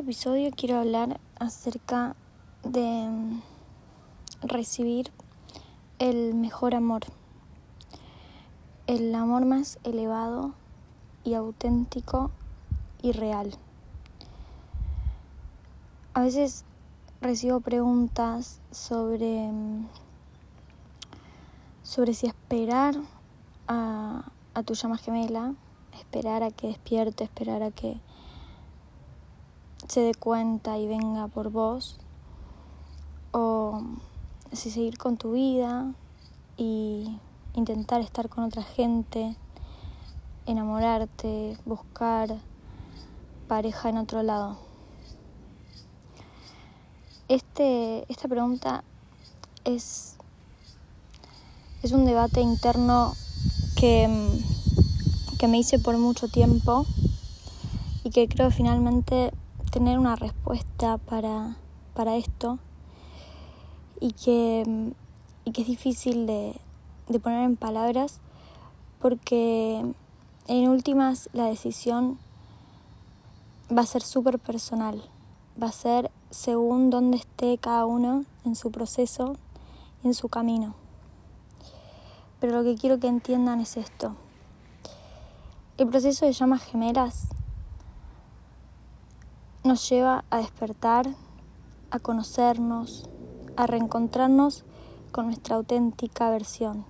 episodio quiero hablar acerca de mm, recibir el mejor amor, el amor más elevado y auténtico y real. A veces recibo preguntas sobre, mm, sobre si esperar a, a tu llama gemela, esperar a que despierte, esperar a que se dé cuenta y venga por vos, o si seguir con tu vida y intentar estar con otra gente, enamorarte, buscar pareja en otro lado. Este, esta pregunta es, es un debate interno que, que me hice por mucho tiempo y que creo finalmente tener una respuesta para, para esto y que, y que es difícil de, de poner en palabras porque en últimas la decisión va a ser súper personal, va a ser según dónde esté cada uno en su proceso y en su camino. Pero lo que quiero que entiendan es esto. El proceso de llamas gemelas nos lleva a despertar, a conocernos, a reencontrarnos con nuestra auténtica versión,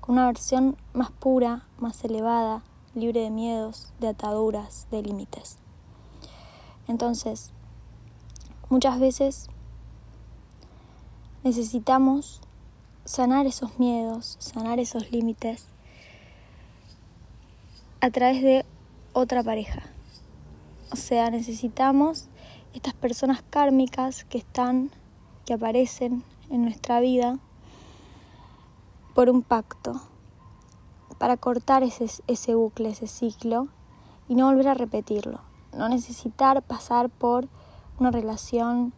con una versión más pura, más elevada, libre de miedos, de ataduras, de límites. Entonces, muchas veces necesitamos sanar esos miedos, sanar esos límites a través de otra pareja. O sea, necesitamos estas personas kármicas que están, que aparecen en nuestra vida por un pacto, para cortar ese, ese bucle, ese ciclo y no volver a repetirlo. No necesitar pasar por una relación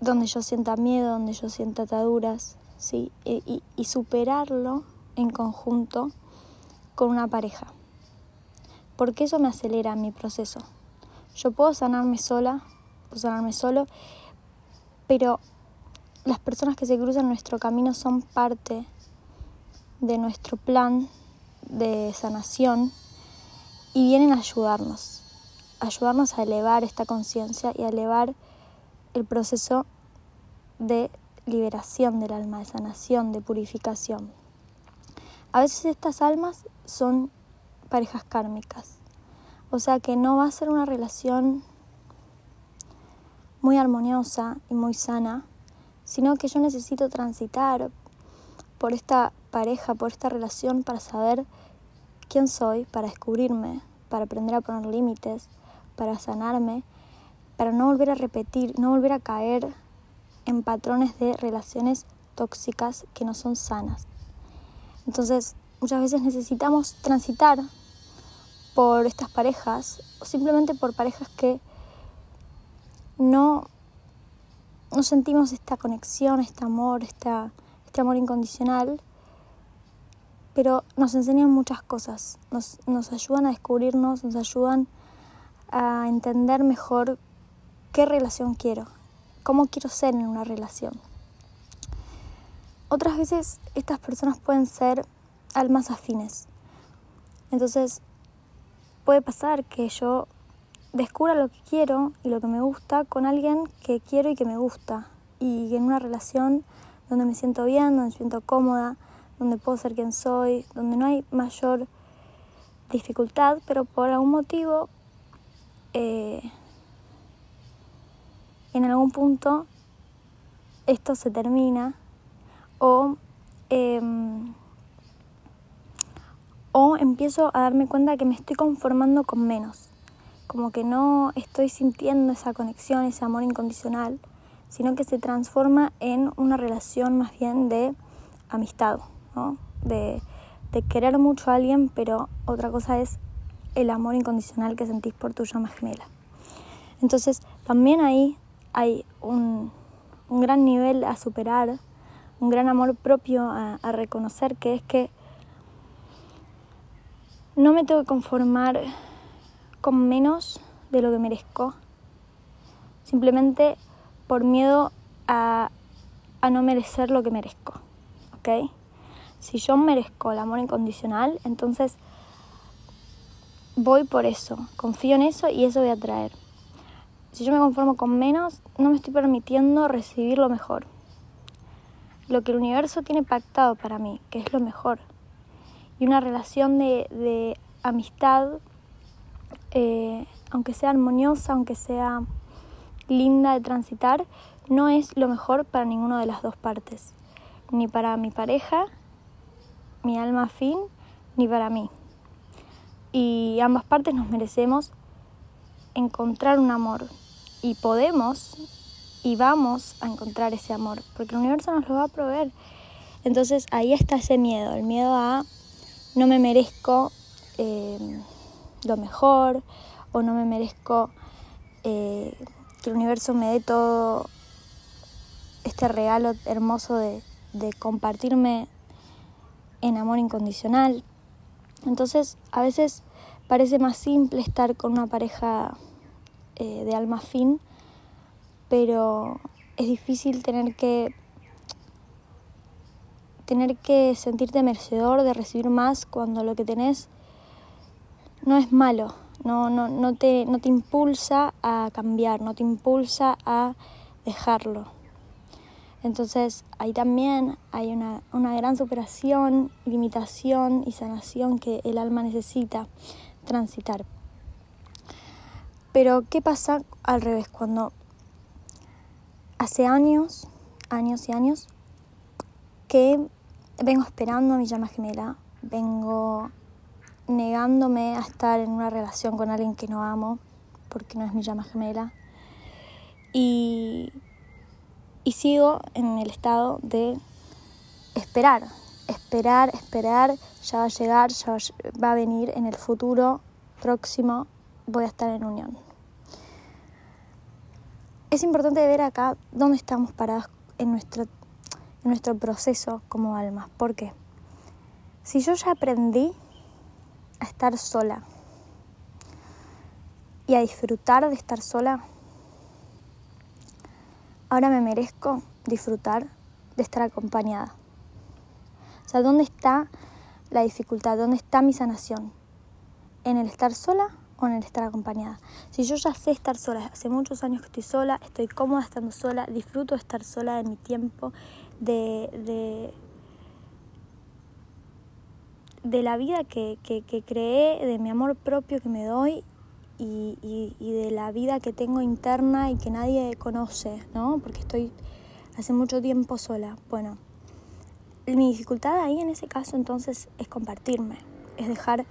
donde yo sienta miedo, donde yo sienta ataduras, ¿sí? y, y superarlo en conjunto con una pareja porque eso me acelera mi proceso. Yo puedo sanarme sola, puedo sanarme solo, pero las personas que se cruzan nuestro camino son parte de nuestro plan de sanación y vienen a ayudarnos, ayudarnos a elevar esta conciencia y a elevar el proceso de liberación del alma, de sanación, de purificación. A veces estas almas son parejas kármicas. O sea que no va a ser una relación muy armoniosa y muy sana, sino que yo necesito transitar por esta pareja, por esta relación para saber quién soy, para descubrirme, para aprender a poner límites, para sanarme, para no volver a repetir, no volver a caer en patrones de relaciones tóxicas que no son sanas. Entonces, muchas veces necesitamos transitar por estas parejas o simplemente por parejas que no, no sentimos esta conexión, este amor, este amor incondicional, pero nos enseñan muchas cosas, nos, nos ayudan a descubrirnos, nos ayudan a entender mejor qué relación quiero, cómo quiero ser en una relación. Otras veces estas personas pueden ser almas afines. Entonces puede pasar que yo descubra lo que quiero y lo que me gusta con alguien que quiero y que me gusta. Y en una relación donde me siento bien, donde me siento cómoda, donde puedo ser quien soy, donde no hay mayor dificultad, pero por algún motivo eh, en algún punto esto se termina o em, o empiezo a darme cuenta que me estoy conformando con menos, como que no estoy sintiendo esa conexión, ese amor incondicional, sino que se transforma en una relación más bien de amistad, de, de querer mucho a alguien, pero otra cosa es el amor incondicional que sentís por tu llama gemela. Entonces, también ahí hay un, un gran nivel a superar, un gran amor propio a, a reconocer, que es que no me tengo que conformar con menos de lo que merezco, simplemente por miedo a, a no merecer lo que merezco, ¿ok? Si yo merezco el amor incondicional, entonces voy por eso, confío en eso y eso voy a traer. Si yo me conformo con menos, no me estoy permitiendo recibir lo mejor. Lo que el universo tiene pactado para mí, que es lo mejor. Y una relación de, amistad, eh, aunque sea armoniosa, aunque sea linda de transitar, no es lo mejor para ninguna de las dos partes. Ni para mi pareja, mi alma fin, ni para mí y ambas partes nos merecemos encontrar un amor y podemos y vamos a encontrar ese amor porque el universo nos lo va a proveer. Entonces ahí está ese miedo, el miedo a no me merezco eh, lo mejor o no me merezco eh, que el universo me dé todo este regalo hermoso de, compartirme en amor incondicional. Entonces, a veces parece más simple estar con una pareja eh, de alma fin, pero es difícil tener que tener que sentirte merecedor de recibir más cuando lo que tenés no es malo, no, no, no, te, no te impulsa a cambiar, no te impulsa a dejarlo. Entonces ahí también hay una, gran superación, limitación y sanación que el alma necesita transitar. Pero ¿qué pasa al revés? Cuando hace años, años y años, que vengo esperando a mi llama gemela, vengo negándome a estar en una relación con alguien que no amo, porque no es mi llama gemela. Y y sigo en el estado de esperar, esperar, esperar, ya va a llegar, ya va a venir en el futuro próximo, voy a estar en unión. Es importante ver acá dónde estamos parados en nuestro, en nuestro proceso como almas. ¿Por qué? Si yo ya aprendí a estar sola y a disfrutar de estar sola, ahora me merezco disfrutar de estar acompañada. O sea, ¿dónde está la dificultad? ¿Dónde está mi sanación? ¿En el estar sola o en el estar acompañada? Si yo ya sé estar sola, hace muchos años que estoy sola, estoy cómoda estando sola, disfruto de estar sola de mi tiempo, de, de, de la vida que, que, que creé, de mi amor propio que me doy y, de la vida que tengo interna y que nadie conoce, ¿no? Porque estoy hace mucho tiempo sola. Bueno, mi dificultad ahí en ese caso entonces es compartirme, es dejar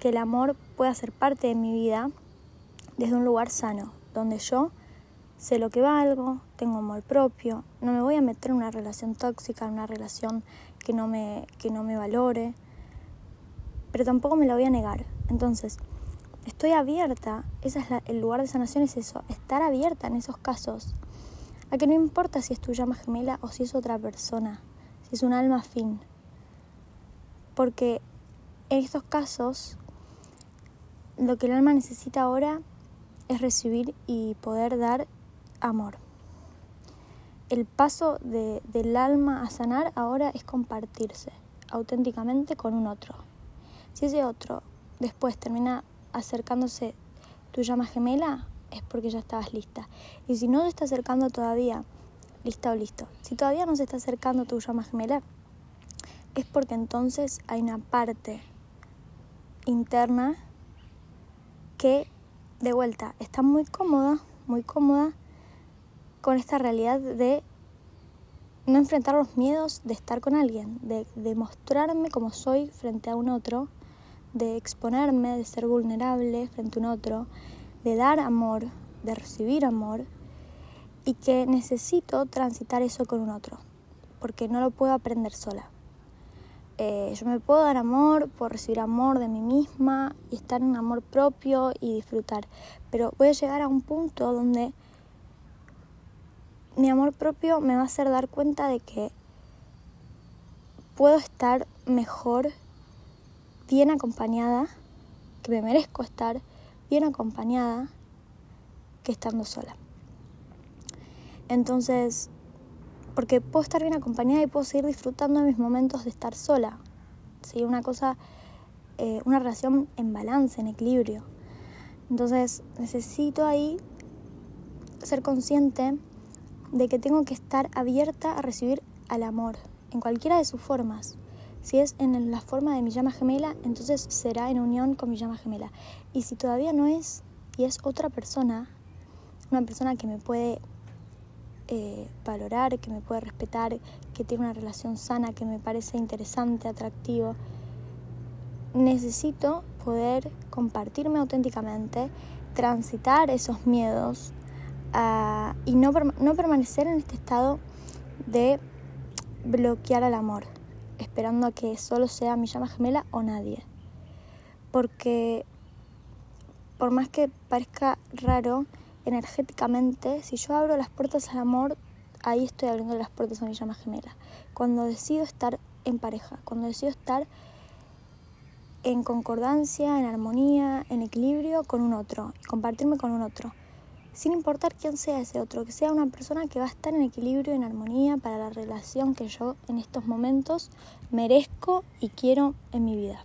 que el amor pueda ser parte de mi vida desde un lugar sano, donde yo sé lo que valgo, tengo amor propio, no me voy a meter en una relación tóxica, en una relación que no me, que no me valore, pero tampoco me la voy a negar. Entonces, estoy abierta, ese es el lugar de sanación, es eso, estar abierta en esos casos, a que no importa si es tu llama gemela o si es otra persona, si es un alma fin, porque en estos casos lo que el alma necesita ahora es recibir y poder dar amor. El paso del alma a sanar ahora es compartirse auténticamente con un otro. Si ese otro después termina acercándose tu llama gemela, es porque ya estabas lista. Y si no te está acercando todavía, lista o listo. Si todavía no se está acercando tu llama gemela, es porque entonces hay una parte interna que, de vuelta, está muy cómoda, muy cómoda con esta realidad de no enfrentar los miedos de estar con alguien, de, mostrarme como soy frente a un otro de exponerme, de ser vulnerable frente a un otro, de dar amor, de recibir amor y que necesito transitar eso con un otro, porque no lo puedo aprender sola. Eh, yo me puedo dar amor por recibir amor de mí misma y estar en amor propio y disfrutar, pero voy a llegar a un punto donde mi amor propio me va a hacer dar cuenta de que puedo estar mejor bien acompañada, que me merezco estar bien acompañada que estando sola. Entonces, porque puedo estar bien acompañada y puedo seguir disfrutando de mis momentos de estar sola. ¿sí? Una cosa, eh, una relación en balance, en equilibrio. Entonces, necesito ahí ser consciente de que tengo que estar abierta a recibir al amor, en cualquiera de sus formas. Si es en la forma de mi llama gemela, entonces será en unión con mi llama gemela. Y si todavía no es y es otra persona, una persona que me puede eh, valorar, que me puede respetar, que tiene una relación sana, que me parece interesante, atractivo, necesito poder compartirme auténticamente, transitar esos miedos y no, no permanecer en este estado de bloquear al amor, esperando a que solo sea mi llama gemela o nadie. Porque por más que parezca raro, energéticamente, si yo abro las puertas al amor, ahí estoy abriendo las puertas a mi llama gemela. Cuando decido estar en pareja, cuando decido estar en concordancia, en armonía, en equilibrio con un otro, compartirme con un otro sin importar quién sea ese otro, que sea una persona que va a estar en equilibrio, en armonía para la relación que yo en estos momentos merezco y quiero en mi vida.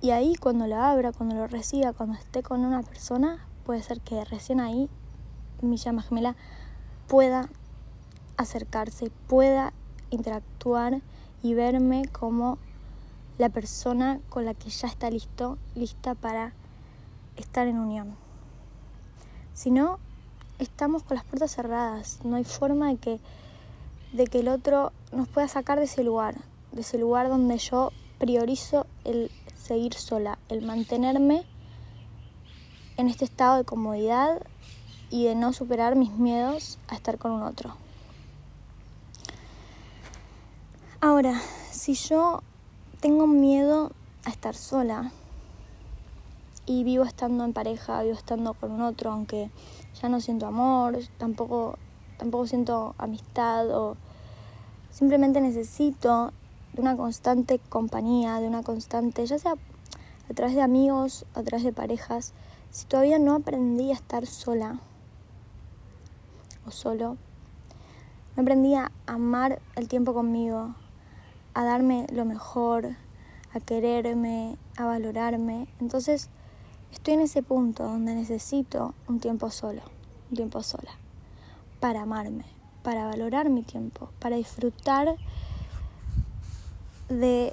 Y ahí cuando lo abra, cuando lo reciba, cuando esté con una persona, puede ser que recién ahí mi llama gemela pueda acercarse, pueda interactuar y verme como la persona con la que ya está listo, lista para estar en unión. Si no, estamos con las puertas cerradas. No hay forma de que, de que el otro nos pueda sacar de ese lugar, de ese lugar donde yo priorizo el seguir sola, el mantenerme en este estado de comodidad y de no superar mis miedos a estar con un otro. Ahora, si yo tengo miedo a estar sola, y vivo estando en pareja, vivo estando con un otro, aunque ya no siento amor, tampoco, tampoco siento amistad o simplemente necesito de una constante compañía, de una constante, ya sea a través de amigos, a través de parejas, si todavía no aprendí a estar sola o solo, no aprendí a amar el tiempo conmigo, a darme lo mejor, a quererme, a valorarme, entonces Estoy en ese punto donde necesito un tiempo solo, un tiempo sola, para amarme, para valorar mi tiempo, para disfrutar de,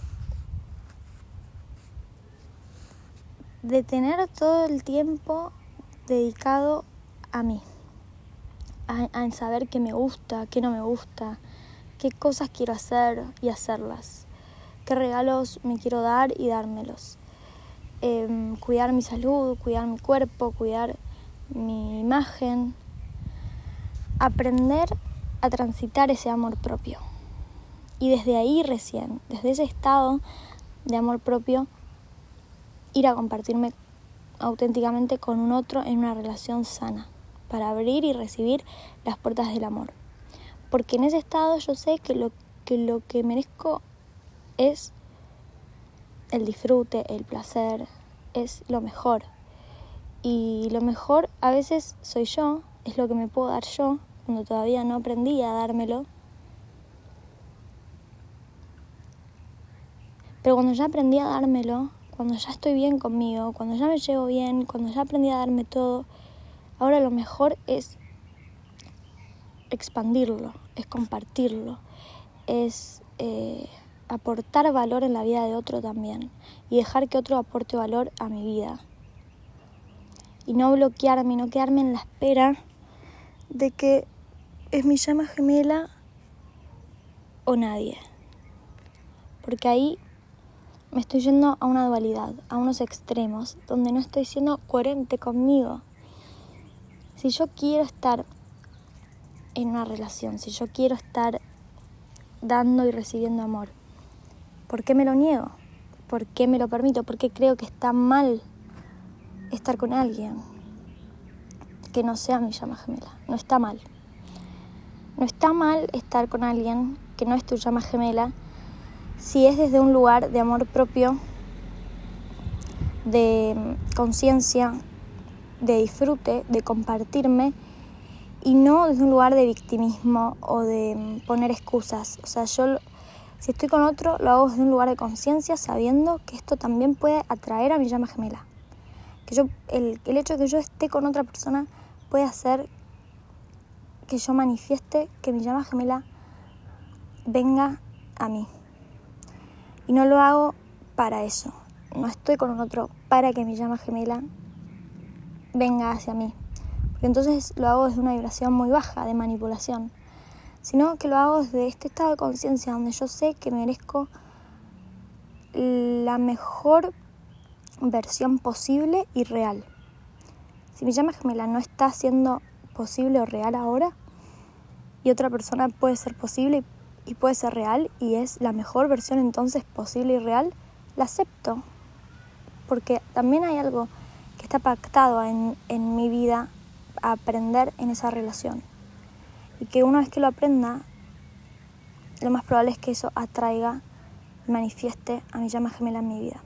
de tener todo el tiempo dedicado a mí, a, a saber qué me gusta, qué no me gusta, qué cosas quiero hacer y hacerlas, qué regalos me quiero dar y dármelos Em, cuidar mi salud, cuidar mi cuerpo, cuidar mi imagen, aprender a transitar ese amor propio. Y desde ahí recién, desde ese estado de amor propio, ir a compartirme auténticamente con un otro en una relación sana, para abrir y recibir las puertas del amor. Porque en ese estado yo sé que lo que, lo que merezco es el disfrute, el placer, es lo mejor. Y lo mejor a veces soy yo, es lo que me puedo dar yo, cuando todavía no aprendí a dármelo. Pero cuando ya aprendí a dármelo, cuando ya estoy bien conmigo, cuando ya me llevo bien, cuando ya aprendí a darme todo, ahora lo mejor es expandirlo, es compartirlo, es eh, aportar valor en la vida de otro también y dejar que otro aporte valor a mi vida. Y no bloquearme, no quedarme en la espera de que es mi llama gemela o nadie. Porque ahí me estoy yendo a una dualidad, a unos extremos, donde no estoy siendo coherente conmigo. Si yo quiero estar en una relación, si yo quiero estar dando y recibiendo amor, ¿Por qué me lo niego? ¿Por qué me lo permito? ¿Por qué creo que está mal estar con alguien que no sea mi llama gemela? No está mal. No está mal estar con alguien que no es tu llama gemela si es desde un lugar de amor propio de conciencia, de disfrute, de compartirme y no desde un lugar de victimismo o de mm, poner excusas. O sea, yo si estoy con otro lo hago desde un lugar de conciencia sabiendo que esto también puede atraer a mi llama gemela. Que yo, el, el hecho de que yo esté con otra persona puede hacer que yo manifieste que mi llama gemela venga a mí. Y no lo hago para eso. No estoy con otro para que mi llama gemela venga hacia mí. Porque entonces lo hago desde una vibración muy baja de manipulación. Sino que lo hago desde este estado de conciencia donde yo sé que merezco la mejor versión posible y real. Si mi llama gemela no está siendo posible o real ahora, y otra persona puede ser posible y puede ser real y es la mejor versión entonces posible y real, la acepto. Porque también hay algo que está pactado en, en mi vida a aprender en esa relación. Y que una vez que lo aprenda, lo más probable es que eso atraiga manifieste a mi llama gemela en mi vida.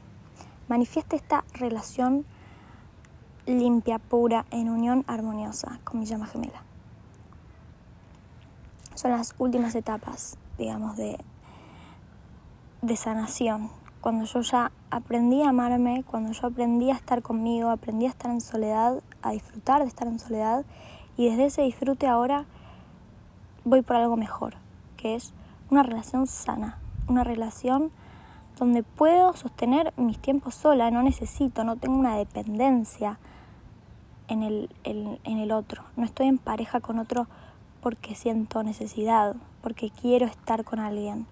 Manifieste esta relación limpia, pura, en unión armoniosa con mi llama gemela son las últimas etapas, digamos, de, de sanación. Cuando yo ya aprendí a amarme, cuando yo aprendí a estar conmigo, aprendí a estar en soledad, a disfrutar de estar en soledad, y desde ese disfrute ahora voy por algo mejor, que es una relación sana, una relación donde puedo sostener mis tiempos sola, no necesito, no tengo una dependencia en el, en el otro, no estoy en pareja con otro porque siento necesidad, porque quiero estar con alguien,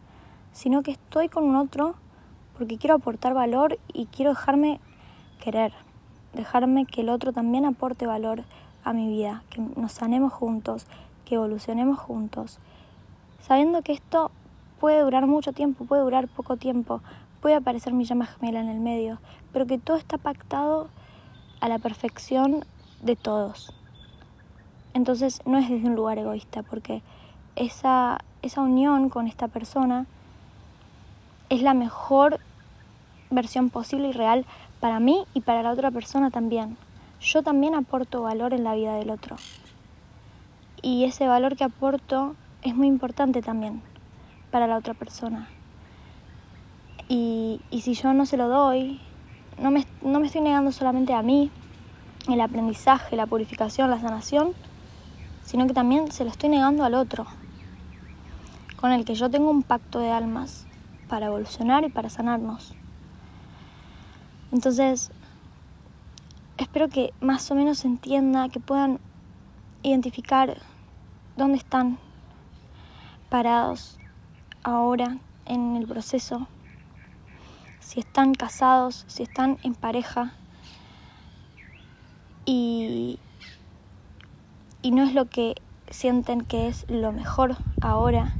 sino que estoy con un otro porque quiero aportar valor y quiero dejarme querer, dejarme que el otro también aporte valor a mi vida, que nos sanemos juntos, que evolucionemos juntos, sabiendo que esto puede durar mucho tiempo, puede durar poco tiempo, puede aparecer mi llama gemela en el medio, pero que todo está pactado a la perfección de todos. Entonces no es desde un lugar egoísta, porque esa, esa unión con esta persona es la mejor versión posible y real para mí y para la otra persona también. Yo también aporto valor en la vida del otro. Y ese valor que aporto es muy importante también para la otra persona. Y, y si yo no se lo doy, no me, no me estoy negando solamente a mí el aprendizaje, la purificación, la sanación, sino que también se lo estoy negando al otro, con el que yo tengo un pacto de almas para evolucionar y para sanarnos. Entonces, espero que más o menos se entienda, que puedan identificar dónde están parados ahora en el proceso, si están casados, si están en pareja. Y, y no es lo que sienten que es lo mejor ahora.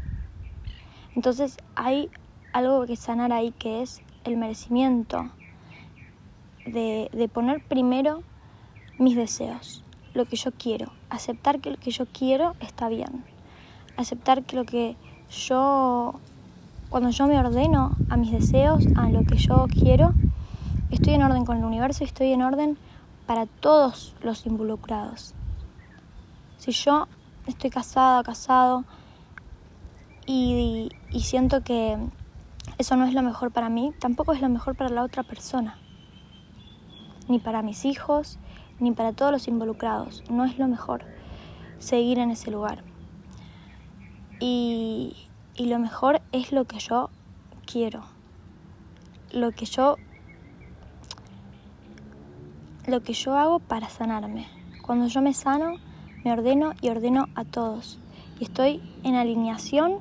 Entonces hay algo que sanar ahí que es el merecimiento de, de poner primero mis deseos, lo que yo quiero, aceptar que lo que yo quiero está bien, aceptar que lo que yo, cuando yo me ordeno a mis deseos, a lo que yo quiero, estoy en orden con el universo y estoy en orden para todos los involucrados. Si yo estoy casada, casado y, siento que eso no es lo mejor para mí, tampoco es lo mejor para la otra persona. Ni para mis hijos, ni para todos los involucrados. No es lo mejor seguir en ese lugar. Y, y lo mejor es lo que yo quiero. Lo que yo lo que yo hago para sanarme. Cuando yo me sano, me ordeno y ordeno a todos. Y estoy en alineación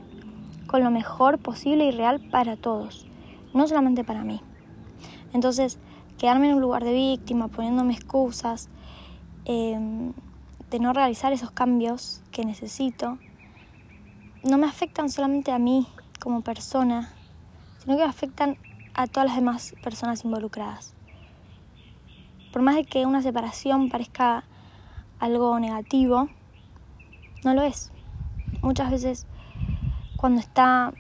con lo mejor posible y real para todos, no solamente para mí. Entonces, quedarme en un lugar de víctima, poniéndome excusas, em, de no realizar esos cambios que necesito, no me afectan solamente a mí como persona, sino que me afectan a todas las demás personas involucradas. Por más de que una separación parezca algo negativo, no lo es. Muchas veces cuando está,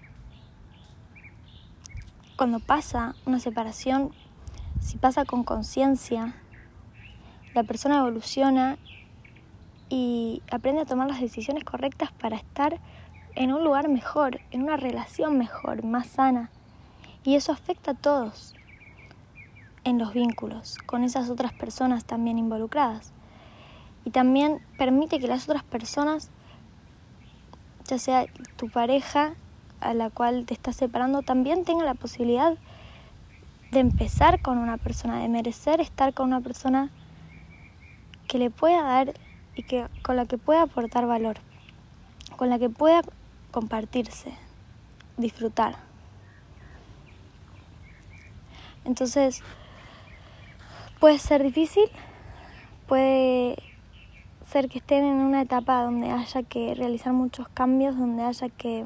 cuando pasa una separación, si pasa con conciencia, la persona evoluciona y aprende a tomar las decisiones correctas para estar en un lugar mejor, en una relación mejor, más sana. Y eso afecta a todos en los vínculos, con esas otras personas también involucradas. Y también permite que las otras personas, ya sea tu pareja a la cual te estás separando, también tenga la posibilidad de empezar con una persona, de merecer estar con una persona que le pueda dar y que, con la que pueda aportar valor, con la que pueda compartirse, disfrutar. Entonces, puede ser difícil, puede ser que estén en una etapa donde haya que realizar muchos cambios, donde haya que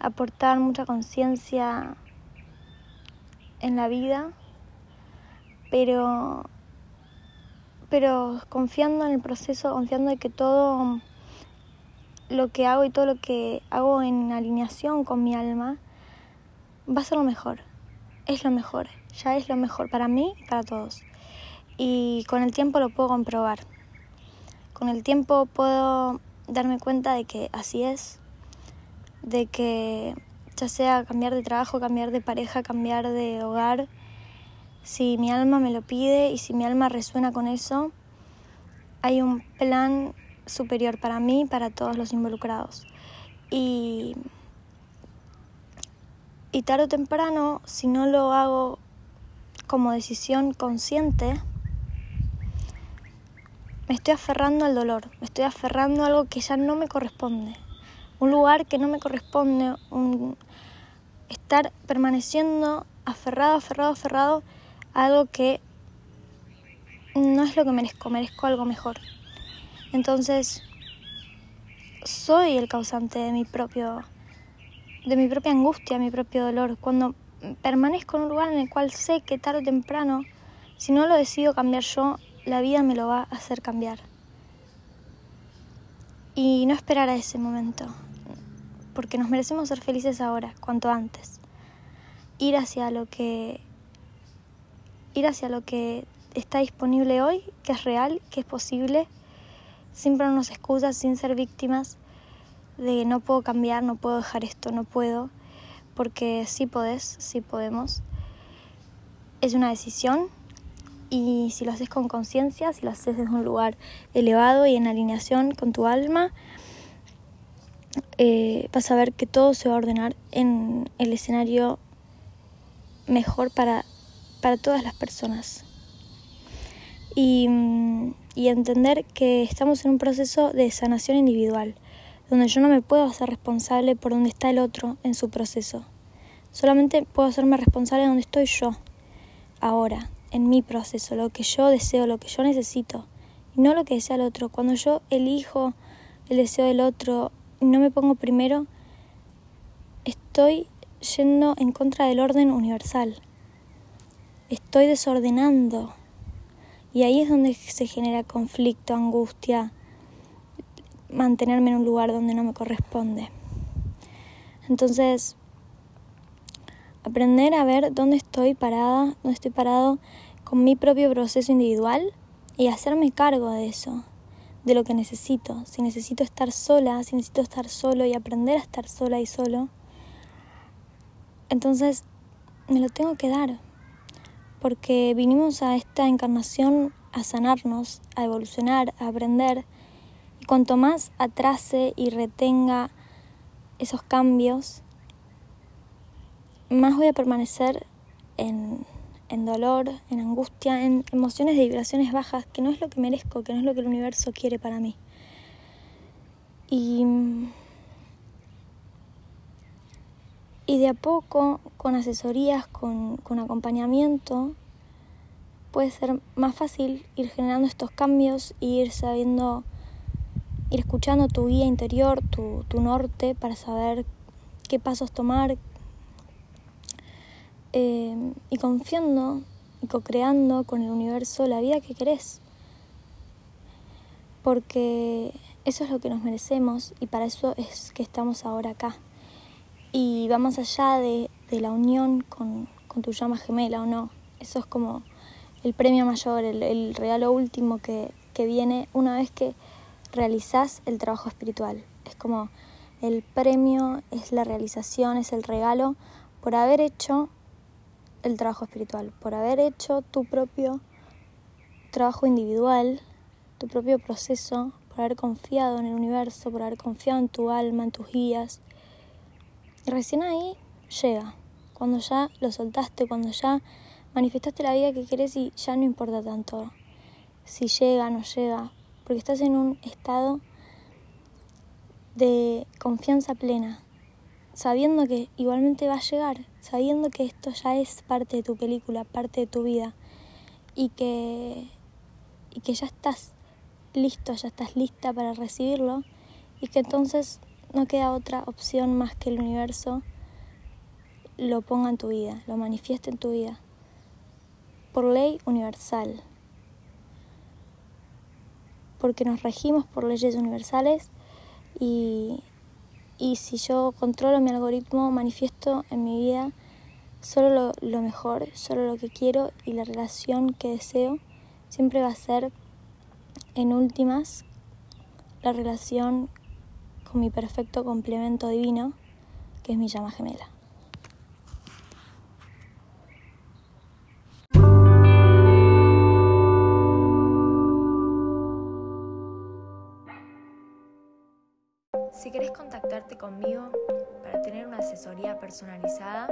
aportar mucha conciencia en la vida, pero pero confiando en el proceso, confiando en que todo lo que hago y todo lo que hago en alineación con mi alma va a ser lo mejor. Es lo mejor, ya es lo mejor para mí y para todos. Y con el tiempo lo puedo comprobar. Con el tiempo puedo darme cuenta de que así es, de que ya sea cambiar de trabajo, cambiar de pareja, cambiar de hogar, si mi alma me lo pide y si mi alma resuena con eso, hay un plan superior para mí y para todos los involucrados. Y, y tarde o temprano, si no lo hago como decisión consciente, me estoy aferrando al dolor, me estoy aferrando a algo que ya no me corresponde, un lugar que no me corresponde, un estar permaneciendo aferrado, aferrado, aferrado algo que no es lo que merezco, merezco algo mejor. Entonces, soy el causante de mi propio de mi propia angustia, mi propio dolor. Cuando permanezco en un lugar en el cual sé que tarde o temprano, si no lo decido cambiar yo, la vida me lo va a hacer cambiar. Y no esperar a ese momento, porque nos merecemos ser felices ahora, cuanto antes. Ir hacia lo que ir hacia lo que está disponible hoy, que es real, que es posible, sin ponernos excusas, sin ser víctimas de no puedo cambiar, no puedo dejar esto, no puedo, porque sí podés, sí podemos. Es una decisión y si lo haces con conciencia, si lo haces desde un lugar elevado y en alineación con tu alma, eh, vas a ver que todo se va a ordenar en el escenario mejor para para todas las personas. Y, y, entender que estamos en un proceso de sanación individual, donde yo no me puedo hacer responsable por donde está el otro en su proceso. Solamente puedo hacerme responsable de donde estoy yo, ahora, en mi proceso, lo que yo deseo, lo que yo necesito, y no lo que desea el otro. Cuando yo elijo el deseo del otro no me pongo primero, estoy yendo en contra del orden universal estoy desordenando. Y ahí es donde se genera conflicto, angustia, mantenerme en un lugar donde no me corresponde. Entonces, aprender a ver dónde estoy parada, dónde estoy parado con mi propio proceso individual y hacerme cargo de eso, de lo que necesito. Si necesito estar sola, si necesito estar solo y aprender a estar sola y solo, entonces me lo tengo que dar porque vinimos a esta encarnación a sanarnos, a evolucionar, a aprender. Y cuanto más atrase y retenga esos cambios, más voy a permanecer en, en dolor, en angustia, en emociones de vibraciones bajas, que no es lo que merezco, que no es lo que el universo quiere para mí. Y Y de a poco, con asesorías, con, acompañamiento, puede ser más fácil ir generando estos cambios e ir sabiendo, ir escuchando tu guía interior, tu, tu norte, para saber qué pasos tomar eh, y confiando y co-creando con el universo la vida que querés. Porque eso es lo que nos merecemos y para eso es que estamos ahora acá y va más allá de, la unión con, tu llama gemela o no. Eso es como el premio mayor, el, regalo último que, que viene una vez que realizás el trabajo espiritual. Es como el premio, es la realización, es el regalo por haber hecho el trabajo espiritual, por haber hecho tu propio trabajo individual, tu propio proceso, por haber confiado en el universo, por haber confiado en tu alma, en tus guías. Y recién ahí llega, cuando ya lo soltaste, cuando ya manifestaste la vida que querés y ya no importa tanto si llega o no llega, porque estás en un estado de confianza plena, sabiendo que igualmente va a llegar, sabiendo que esto ya es parte de tu película, parte de tu vida y que, y que ya estás listo, ya estás lista para recibirlo y que entonces no queda otra opción más que el universo lo ponga en tu vida, lo manifieste en tu vida, por ley universal, porque nos regimos por leyes universales y, y si yo controlo mi algoritmo, manifiesto en mi vida solo lo, lo, mejor, solo lo que quiero y la relación que deseo siempre va a ser, en últimas, la relación con mi perfecto complemento divino, que es mi llama gemela. Si querés contactarte conmigo para tener una asesoría personalizada,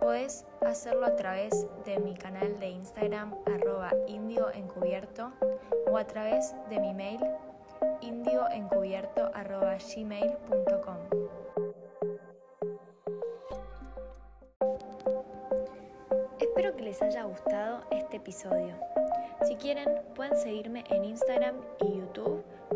puedes hacerlo a través de mi canal de Instagram arroba o a través de mi mail indioencubierto arroba gmail.com. Espero que les haya gustado este episodio. Si quieren, pueden seguirme en Instagram y YouTube